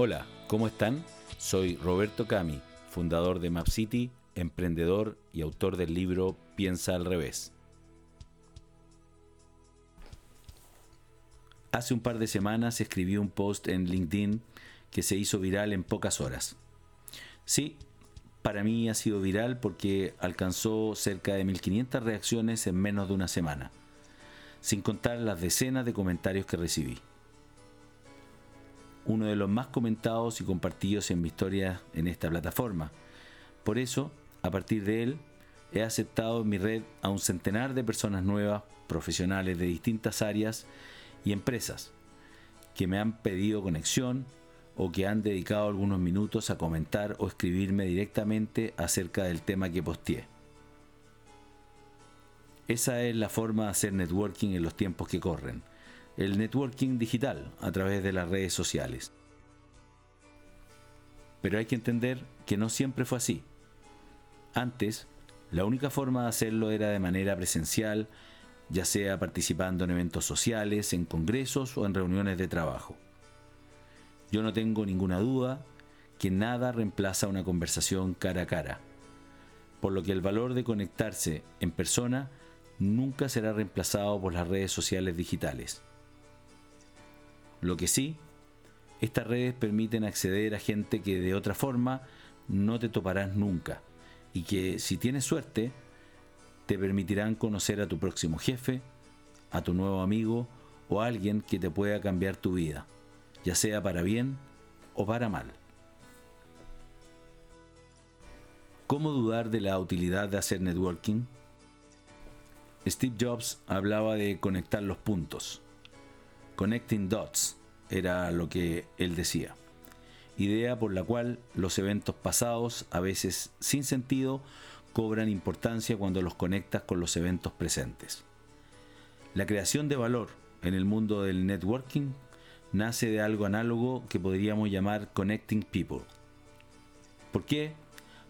Hola, ¿cómo están? Soy Roberto Cami, fundador de MapCity, emprendedor y autor del libro Piensa al revés. Hace un par de semanas escribí un post en LinkedIn que se hizo viral en pocas horas. Sí, para mí ha sido viral porque alcanzó cerca de 1500 reacciones en menos de una semana, sin contar las decenas de comentarios que recibí. Uno de los más comentados y compartidos en mi historia en esta plataforma. Por eso, a partir de él, he aceptado en mi red a un centenar de personas nuevas, profesionales de distintas áreas y empresas, que me han pedido conexión, o que han dedicado algunos minutos a comentar o escribirme directamente acerca del tema que posteé. Esa es la forma de hacer networking en los tiempos que corren. El networking digital a través de las redes sociales. Pero hay que entender que no siempre fue así. Antes, la única forma de hacerlo era de manera presencial, ya sea participando en eventos sociales, en congresos o en reuniones de trabajo. Yo no tengo ninguna duda que nada reemplaza una conversación cara a cara, por lo que el valor de conectarse en persona nunca será reemplazado por las redes sociales digitales. Lo que sí, estas redes permiten acceder a gente que de otra forma no te toparás nunca y que si tienes suerte te permitirán conocer a tu próximo jefe, a tu nuevo amigo o a alguien que te pueda cambiar tu vida ya sea para bien o para mal. ¿Cómo dudar de la utilidad de hacer networking? Steve Jobs hablaba de conectar los puntos. Connecting dots era lo que él decía. Idea por la cual los eventos pasados, a veces sin sentido, cobran importancia cuando los conectas con los eventos presentes. La creación de valor en el mundo del networking nace de algo análogo que podríamos llamar Connecting People. ¿Por qué?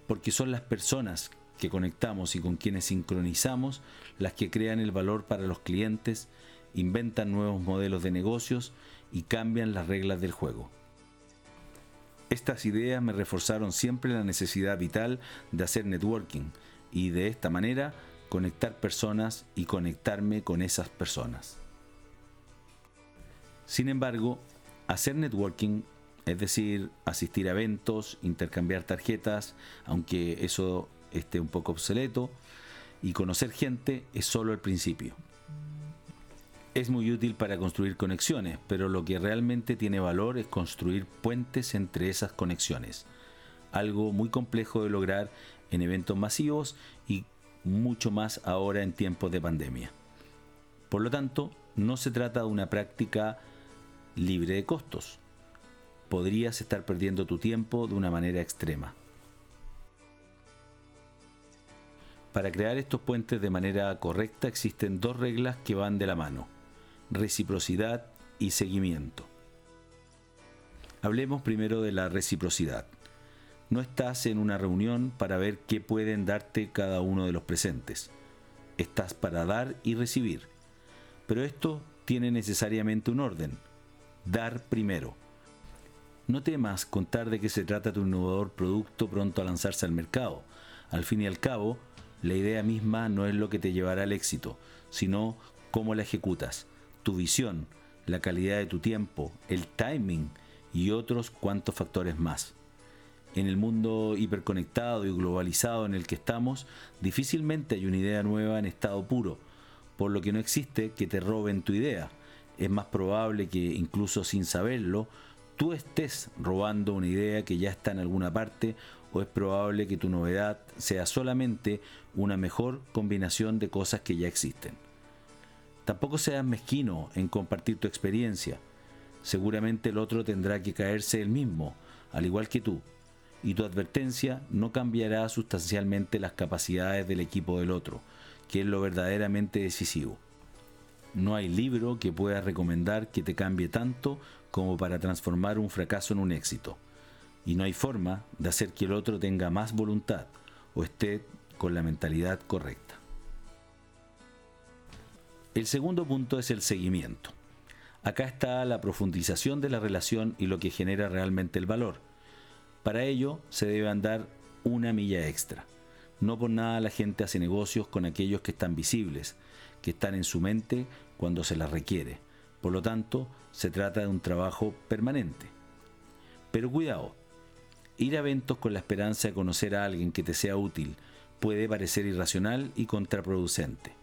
Porque son las personas que conectamos y con quienes sincronizamos las que crean el valor para los clientes, inventan nuevos modelos de negocios y cambian las reglas del juego. Estas ideas me reforzaron siempre la necesidad vital de hacer networking y de esta manera conectar personas y conectarme con esas personas. Sin embargo, hacer networking, es decir, asistir a eventos, intercambiar tarjetas, aunque eso esté un poco obsoleto, y conocer gente es solo el principio. Es muy útil para construir conexiones, pero lo que realmente tiene valor es construir puentes entre esas conexiones. Algo muy complejo de lograr en eventos masivos y mucho más ahora en tiempos de pandemia. Por lo tanto, no se trata de una práctica libre de costos. Podrías estar perdiendo tu tiempo de una manera extrema. Para crear estos puentes de manera correcta existen dos reglas que van de la mano, reciprocidad y seguimiento. Hablemos primero de la reciprocidad. No estás en una reunión para ver qué pueden darte cada uno de los presentes. Estás para dar y recibir. Pero esto tiene necesariamente un orden dar primero. No temas contar de qué se trata tu innovador producto pronto a lanzarse al mercado. Al fin y al cabo, la idea misma no es lo que te llevará al éxito, sino cómo la ejecutas, tu visión, la calidad de tu tiempo, el timing y otros cuantos factores más. En el mundo hiperconectado y globalizado en el que estamos, difícilmente hay una idea nueva en estado puro, por lo que no existe que te roben tu idea es más probable que incluso sin saberlo, tú estés robando una idea que ya está en alguna parte o es probable que tu novedad sea solamente una mejor combinación de cosas que ya existen. Tampoco seas mezquino en compartir tu experiencia. Seguramente el otro tendrá que caerse él mismo, al igual que tú, y tu advertencia no cambiará sustancialmente las capacidades del equipo del otro, que es lo verdaderamente decisivo. No hay libro que pueda recomendar que te cambie tanto como para transformar un fracaso en un éxito. Y no hay forma de hacer que el otro tenga más voluntad o esté con la mentalidad correcta. El segundo punto es el seguimiento. Acá está la profundización de la relación y lo que genera realmente el valor. Para ello se debe andar una milla extra. No por nada la gente hace negocios con aquellos que están visibles, que están en su mente cuando se las requiere. Por lo tanto, se trata de un trabajo permanente. Pero cuidado, ir a eventos con la esperanza de conocer a alguien que te sea útil puede parecer irracional y contraproducente,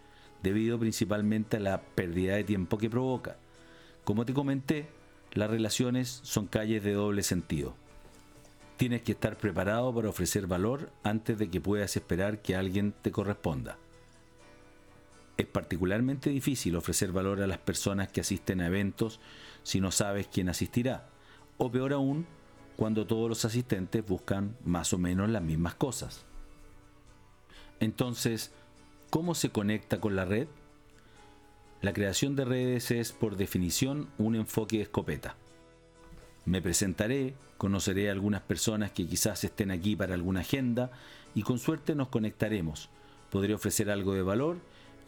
debido principalmente a la pérdida de tiempo que provoca. Como te comenté, las relaciones son calles de doble sentido tienes que estar preparado para ofrecer valor antes de que puedas esperar que alguien te corresponda. Es particularmente difícil ofrecer valor a las personas que asisten a eventos si no sabes quién asistirá, o peor aún, cuando todos los asistentes buscan más o menos las mismas cosas. Entonces, ¿cómo se conecta con la red? La creación de redes es, por definición, un enfoque de escopeta. Me presentaré, conoceré a algunas personas que quizás estén aquí para alguna agenda y con suerte nos conectaremos. Podré ofrecer algo de valor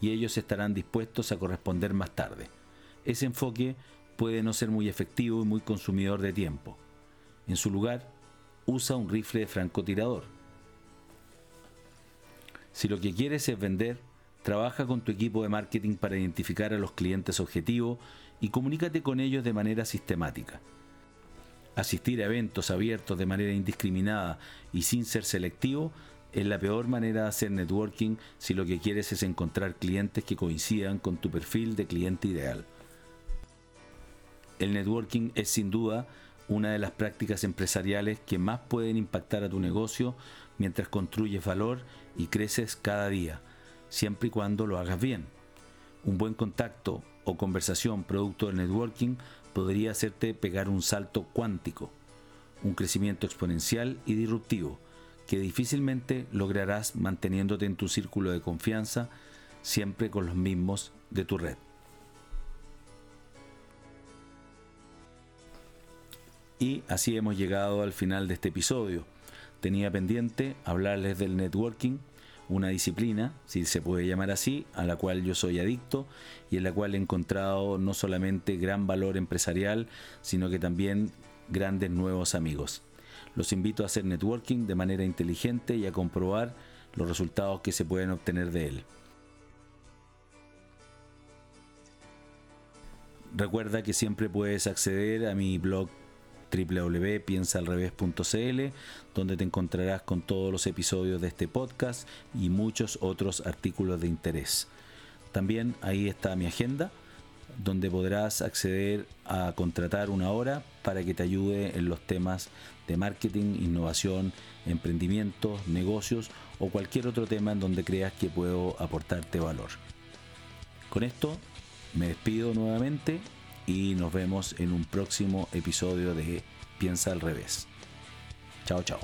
y ellos estarán dispuestos a corresponder más tarde. Ese enfoque puede no ser muy efectivo y muy consumidor de tiempo. En su lugar, usa un rifle de francotirador. Si lo que quieres es vender, trabaja con tu equipo de marketing para identificar a los clientes objetivos y comunícate con ellos de manera sistemática. Asistir a eventos abiertos de manera indiscriminada y sin ser selectivo es la peor manera de hacer networking si lo que quieres es encontrar clientes que coincidan con tu perfil de cliente ideal. El networking es sin duda una de las prácticas empresariales que más pueden impactar a tu negocio mientras construyes valor y creces cada día, siempre y cuando lo hagas bien. Un buen contacto o conversación producto del networking podría hacerte pegar un salto cuántico, un crecimiento exponencial y disruptivo que difícilmente lograrás manteniéndote en tu círculo de confianza siempre con los mismos de tu red. Y así hemos llegado al final de este episodio. Tenía pendiente hablarles del networking una disciplina, si se puede llamar así, a la cual yo soy adicto y en la cual he encontrado no solamente gran valor empresarial, sino que también grandes nuevos amigos. Los invito a hacer networking de manera inteligente y a comprobar los resultados que se pueden obtener de él. Recuerda que siempre puedes acceder a mi blog www.piensaalrevés.cl, donde te encontrarás con todos los episodios de este podcast y muchos otros artículos de interés. También ahí está mi agenda, donde podrás acceder a contratar una hora para que te ayude en los temas de marketing, innovación, emprendimiento, negocios o cualquier otro tema en donde creas que puedo aportarte valor. Con esto me despido nuevamente y nos vemos en un próximo episodio de Piensa al revés. Chao, chao.